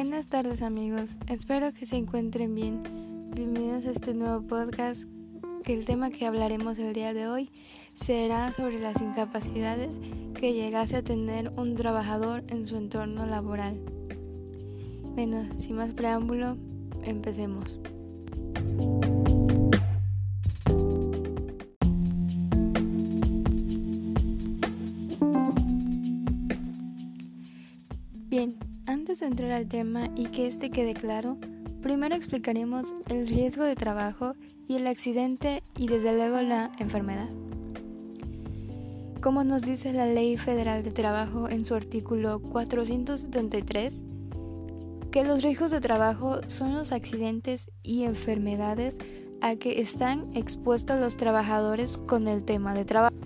Buenas tardes amigos, espero que se encuentren bien. Bienvenidos a este nuevo podcast que el tema que hablaremos el día de hoy será sobre las incapacidades que llegase a tener un trabajador en su entorno laboral. Bueno, sin más preámbulo, empecemos. De entrar al tema y que este quede claro, primero explicaremos el riesgo de trabajo y el accidente y desde luego la enfermedad. Como nos dice la Ley Federal de Trabajo en su artículo 473, que los riesgos de trabajo son los accidentes y enfermedades a que están expuestos los trabajadores con el tema de trabajo.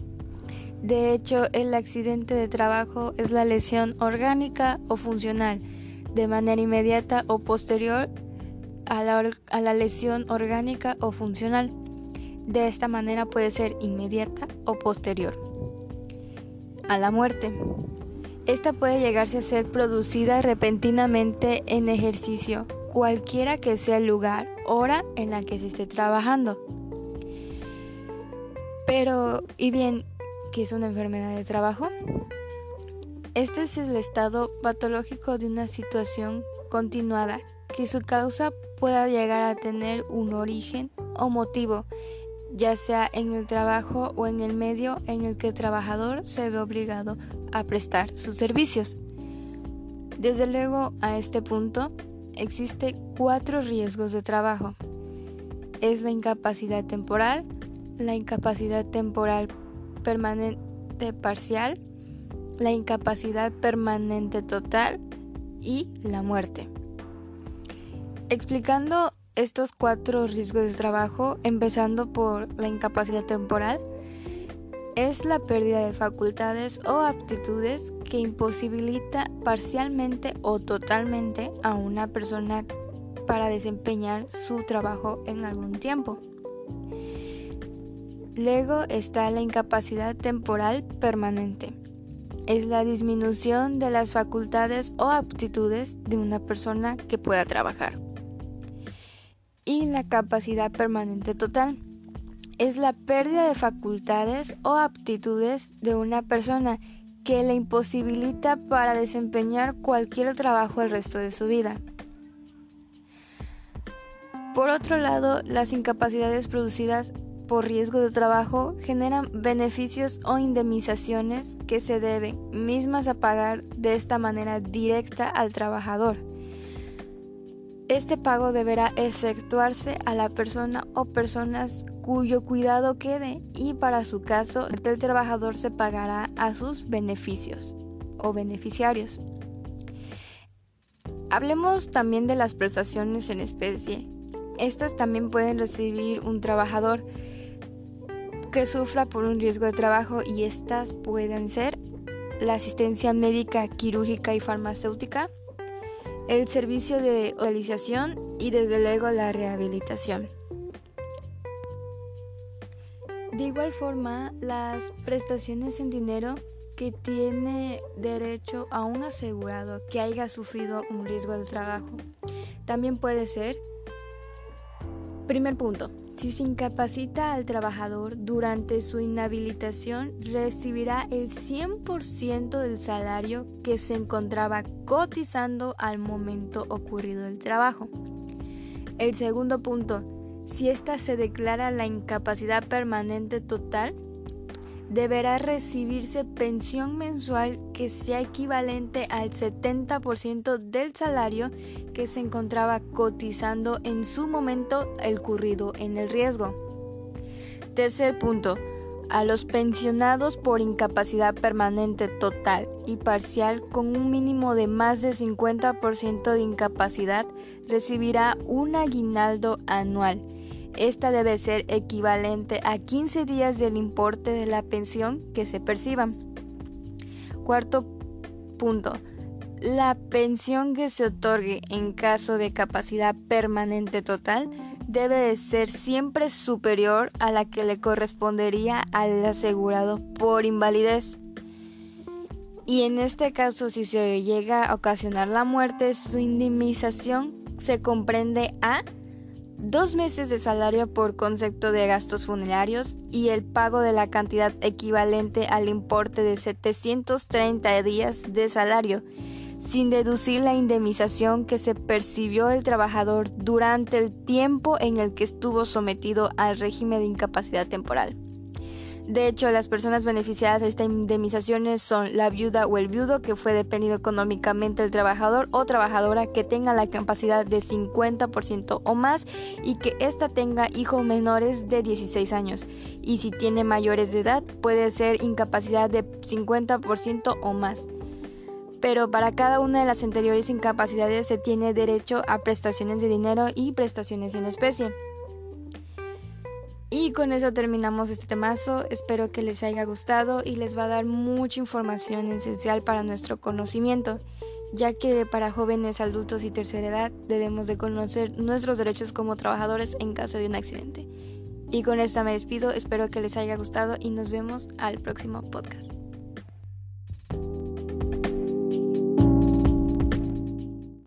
De hecho, el accidente de trabajo es la lesión orgánica o funcional de manera inmediata o posterior a la, lesión orgánica o funcional. De esta manera puede ser inmediata o posterior a la muerte. Esta puede llegarse a ser producida repentinamente en ejercicio, cualquiera que sea el lugar, hora en la que se esté trabajando. Pero, ¿y bien, ¿Qué es una enfermedad de trabajo? Este es el estado patológico de una situación continuada que su causa pueda llegar a tener un origen o motivo, ya sea en el trabajo o en el medio en el que el trabajador se ve obligado a prestar sus servicios. Desde luego, a este punto, existe cuatro riesgos de trabajo. Es la incapacidad temporal, la incapacidad temporal permanente parcial, la incapacidad permanente total y la muerte. Explicando estos cuatro riesgos de trabajo, empezando por la incapacidad temporal, es la pérdida de facultades o aptitudes que imposibilita parcialmente o totalmente a una persona para desempeñar su trabajo en algún tiempo. Luego está la incapacidad temporal permanente. Es la disminución de las facultades o aptitudes de una persona que pueda trabajar. Y la capacidad permanente total. Es la pérdida de facultades o aptitudes de una persona que le imposibilita para desempeñar cualquier trabajo el resto de su vida. Por otro lado, las incapacidades producidas por riesgo de trabajo generan beneficios o indemnizaciones que se deben mismas a pagar de esta manera directa al trabajador. Este pago deberá efectuarse a la persona o personas cuyo cuidado quede y para su caso el trabajador se pagará a sus beneficios o beneficiarios. Hablemos también de las prestaciones en especie. Estas también pueden recibir un trabajador que sufra por un riesgo de trabajo y estas pueden ser la asistencia médica, quirúrgica y farmacéutica, el servicio de realización y desde luego la rehabilitación. De igual forma, las prestaciones en dinero que tiene derecho a un asegurado que haya sufrido un riesgo de trabajo también puede ser Primer punto. Si se incapacita al trabajador durante su inhabilitación, recibirá el 100% del salario que se encontraba cotizando al momento ocurrido el trabajo. El segundo punto. Si ésta se declara la incapacidad permanente total, deberá recibirse pensión mensual que sea equivalente al 70% del salario que se encontraba cotizando en su momento el currido en el riesgo. Tercer punto. A los pensionados por incapacidad permanente total y parcial con un mínimo de más de 50% de incapacidad recibirá un aguinaldo anual esta debe ser equivalente a 15 días del importe de la pensión que se perciban. Cuarto punto. La pensión que se otorgue en caso de capacidad permanente total debe de ser siempre superior a la que le correspondería al asegurado por invalidez. Y en este caso, si se llega a ocasionar la muerte, su indemnización se comprende a dos meses de salario por concepto de gastos funerarios y el pago de la cantidad equivalente al importe de 730 días de salario, sin deducir la indemnización que se percibió el trabajador durante el tiempo en el que estuvo sometido al régimen de incapacidad temporal. De hecho, las personas beneficiadas de esta indemnización son la viuda o el viudo que fue dependido económicamente del trabajador o trabajadora que tenga la capacidad de 50% o más y que ésta tenga hijos menores de 16 años. Y si tiene mayores de edad, puede ser incapacidad de 50% o más. Pero para cada una de las anteriores incapacidades se tiene derecho a prestaciones de dinero y prestaciones en especie. Y con eso terminamos este temazo. Espero que les haya gustado y les va a dar mucha información esencial para nuestro conocimiento, ya que para jóvenes, adultos y tercera edad debemos de conocer nuestros derechos como trabajadores en caso de un accidente. Y con esta me despido, espero que les haya gustado y nos vemos al próximo podcast.